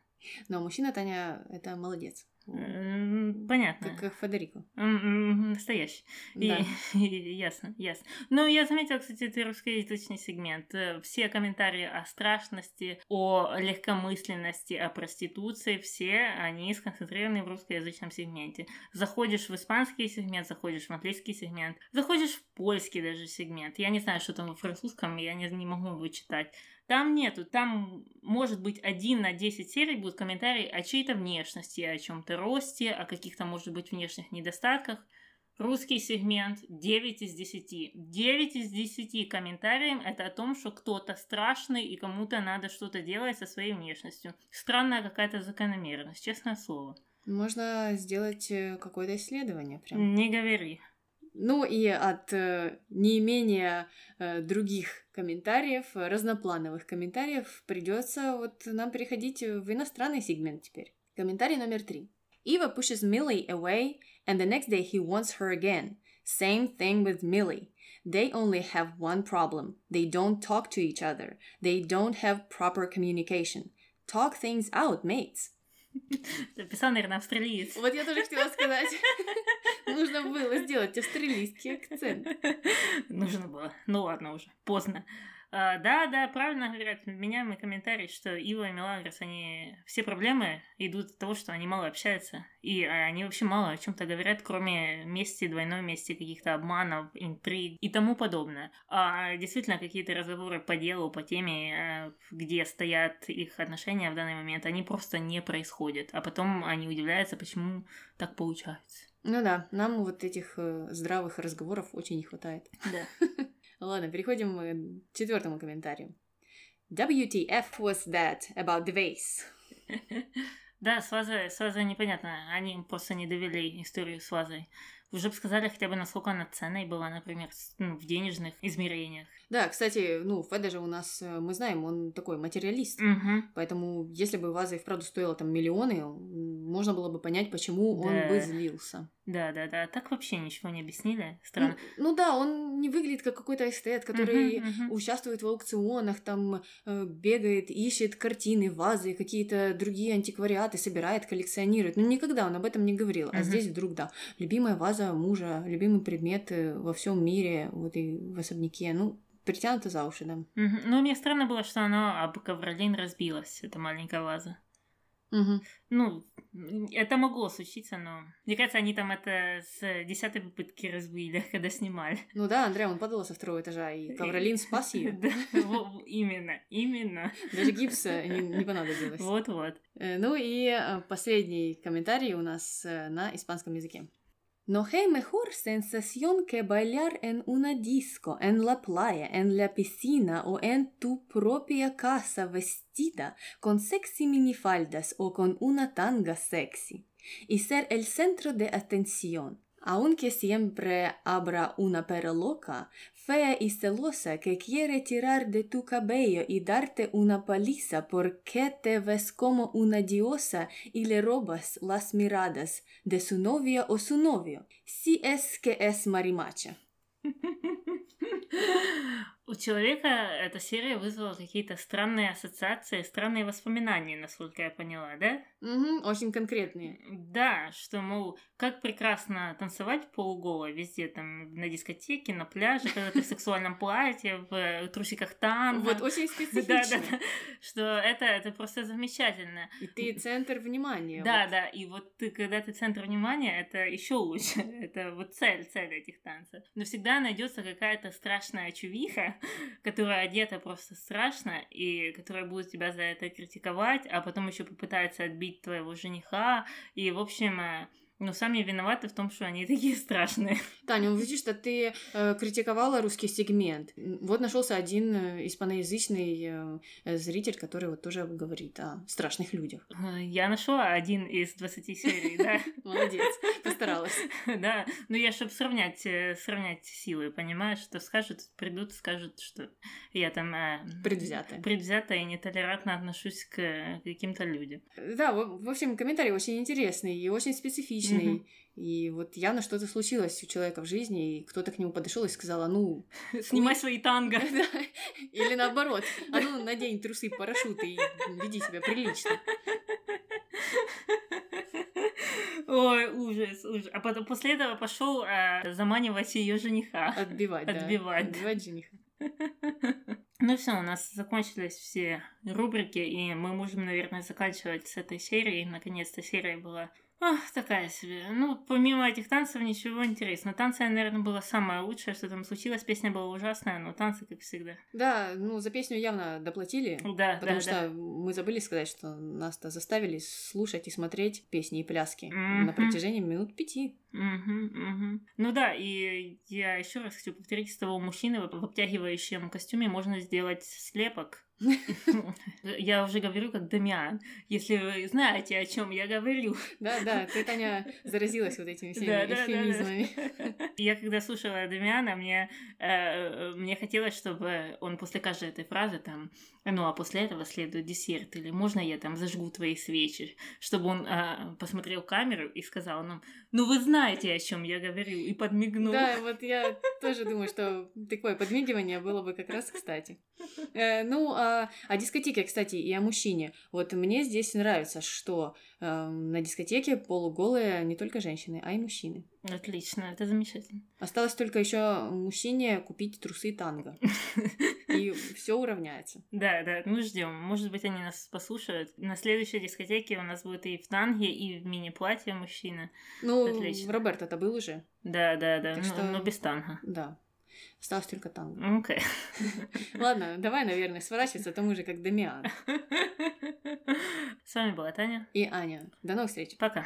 Но мужчина, Таня, это молодец. Понятно. Как, как Федерико. Настоящий. Да. И, ясно, ясно. Ну, я заметила, кстати, это русскоязычный сегмент. Э, все комментарии о страшности, о легкомысленности, о проституции, все они сконцентрированы в русскоязычном сегменте. Заходишь в испанский сегмент, заходишь в английский сегмент, заходишь в польский даже сегмент. Я не знаю, что там во французском, я не, не могу вычитать. Там нету, там может быть один на 10 серий будут комментарии о чьей-то внешности, о чем-то росте, о каких-то, может быть, внешних недостатках. Русский сегмент 9 из 10. 9 из 10 комментариев это о том, что кто-то страшный и кому-то надо что-то делать со своей внешностью. Странная какая-то закономерность, честное слово. Можно сделать э, какое-то исследование прям. Не говори. Ну и от э, неимения э, других комментариев, разноплановых комментариев, придется вот нам переходить в иностранный сегмент теперь. Комментарий номер три. Eva pushes Millie away, and the next day he wants her again. Same thing with Millie. They only have one problem. They don't talk to each other. They don't have proper communication. Talk things out, mates. Записал, наверное, австралиец. Вот я тоже хотела сказать. Нужно было сделать австралийский акцент. Нужно было. Ну ладно уже, поздно. А, да, да, правильно говорят, меняемый комментарий, что Ива и Мелагрос, они все проблемы идут от того, что они мало общаются, и а, они вообще мало о чем-то говорят, кроме мести, двойной мести, каких-то обманов, интриг и тому подобное. А действительно, какие-то разговоры по делу, по теме, э, где стоят их отношения в данный момент, они просто не происходят, а потом они удивляются, почему так получается. Ну да, нам вот этих э, здравых разговоров очень не хватает. Да. Ладно, переходим к четвертому комментарию. WTF was that about the vase? Да, с вазой, с вазой непонятно. Они просто не довели историю с вазой. Уже бы сказали хотя бы, насколько она ценной была, например, ну, в денежных измерениях. Да, кстати, ну, Феда же у нас, э, мы знаем, он такой материалист. Угу. Поэтому, если бы ваза и вправду стоила там миллионы, можно было бы понять, почему да. он бы злился. Да, да, да. Так вообще ничего не объяснили. Странно. Ну, ну да, он не выглядит как какой-то эстет, который uh-huh, uh-huh. участвует в аукционах, там э, бегает, ищет картины, вазы, какие-то другие антиквариаты, собирает, коллекционирует. Ну, никогда он об этом не говорил. Uh-huh. А здесь вдруг, да, любимая ваза мужа, любимый предмет во всем мире, вот и в особняке. Ну, притянуто за уши, да. Угу. Ну, мне странно было, что она об ковролин разбилась, эта маленькая ваза. Угу. Ну, это могло случиться, но... Мне кажется, они там это с десятой попытки разбили, когда снимали. Ну да, Андрей, он падал со второго этажа, и Ковролин спас ее. Именно, именно. Даже гипса не понадобилось. Вот-вот. Э, ну и э, последний комментарий у нас э, на испанском языке. No hay mejor sensación que bailar en una disco, en la playa, en la piscina o en tu propia casa vestida con sexy minifaldas o con una tanga sexy y ser el centro de atención. Aunque siempre habrá una pera loca, fea y celosa que quiere tirar de tu cabello y darte una paliza porque te ves como una diosa y le robas las miradas de su novia o su novio, si es que es marimacha. У человека эта серия вызвала какие-то странные ассоциации, странные воспоминания, насколько я поняла, да? Угу, очень конкретные. Да, что, мол, как прекрасно танцевать полуголо везде, там, на дискотеке, на пляже, когда ты в сексуальном платье, в трусиках танго. Вот, очень специфично. Да, да, да. Что это, это просто замечательно. И ты центр внимания. Да, да, и вот ты, когда ты центр внимания, это еще лучше. Это вот цель, цель этих танцев. Но всегда найдется какая-то страшная чувиха, которая одета просто страшно, и которая будет тебя за это критиковать, а потом еще попытается отбить твоего жениха, и, в общем, э, но сами виноваты в том, что они такие страшные. Таня, ну видишь, что ты э, критиковала русский сегмент. Вот нашелся один э, испаноязычный э, зритель, который вот тоже говорит о страшных людях. Э, я нашла один из 20 серий, да. Молодец, постаралась. Да, ну я, чтобы сравнять, э, сравнять силы, понимаешь, что скажут, придут, скажут, что я там... Предвзятая. Предвзятая и нетолерантно отношусь к каким-то людям. Да, в общем, комментарий очень интересный и очень специфичный личный. Mm-hmm. И вот явно что-то случилось у человека в жизни, и кто-то к нему подошел и сказал, а ну... Снимай свои танго. Или наоборот, а ну надень трусы, парашюты и веди себя прилично. Ой, ужас, ужас. А потом после этого пошел э, заманивать ее жениха. Отбивать, Отбивать. Да. Отбивать жениха. Ну все, у нас закончились все рубрики, и мы можем, наверное, заканчивать с этой серией. Наконец-то серия была Ах, такая себе. Ну, помимо этих танцев ничего интересного. Танцы, наверное, было самое лучшее, что там случилось. Песня была ужасная, но танцы, как всегда. Да, ну, за песню явно доплатили. Да, Потому да, что да. мы забыли сказать, что нас-то заставили слушать и смотреть песни и пляски Мгм. на протяжении минут пяти. Мгм, мгм. Ну да, и я еще раз хочу повторить, с того мужчины в обтягивающем костюме можно сделать слепок. Я уже говорю как Дамиан, если вы знаете, о чем я говорю. Да, да, ты, Таня, заразилась вот этими всеми Да, да, да, да. эвфемизмами. Я когда слушала Дамиана, мне, э, мне хотелось, чтобы он после каждой этой фразы там, ну а после этого следует десерт, или можно я там зажгу твои свечи, чтобы он э, посмотрел камеру и сказал нам, ну вы знаете, о чем я говорю, и подмигнул. Да, вот я тоже думаю, что такое подмигивание было бы как раз кстати. Э, ну, а, о дискотеке, кстати, и о мужчине. Вот мне здесь нравится, что э, на дискотеке полуголые не только женщины, а и мужчины. Отлично, это замечательно. Осталось только еще мужчине купить трусы танго. И все уравняется. Да, да, мы ждем. Может быть, они нас послушают. На следующей дискотеке у нас будет и в танге, и в мини-платье мужчина. Ну, Отлично. Роберт-то был уже. Да, да, да, Так но, что- но без танга. Да. Осталось только танго. Окей. Ладно, давай, наверное, сворачиваться, а то мы же как Дамиан. С вами была Таня. И Аня. До новых встреч. Пока.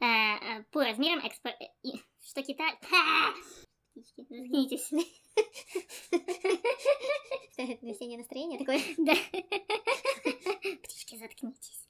Э, э, по размерам экспо... э, и- Что Китай... Заткнитесь. Весеннее настроение такое? Да. Птички, заткнитесь.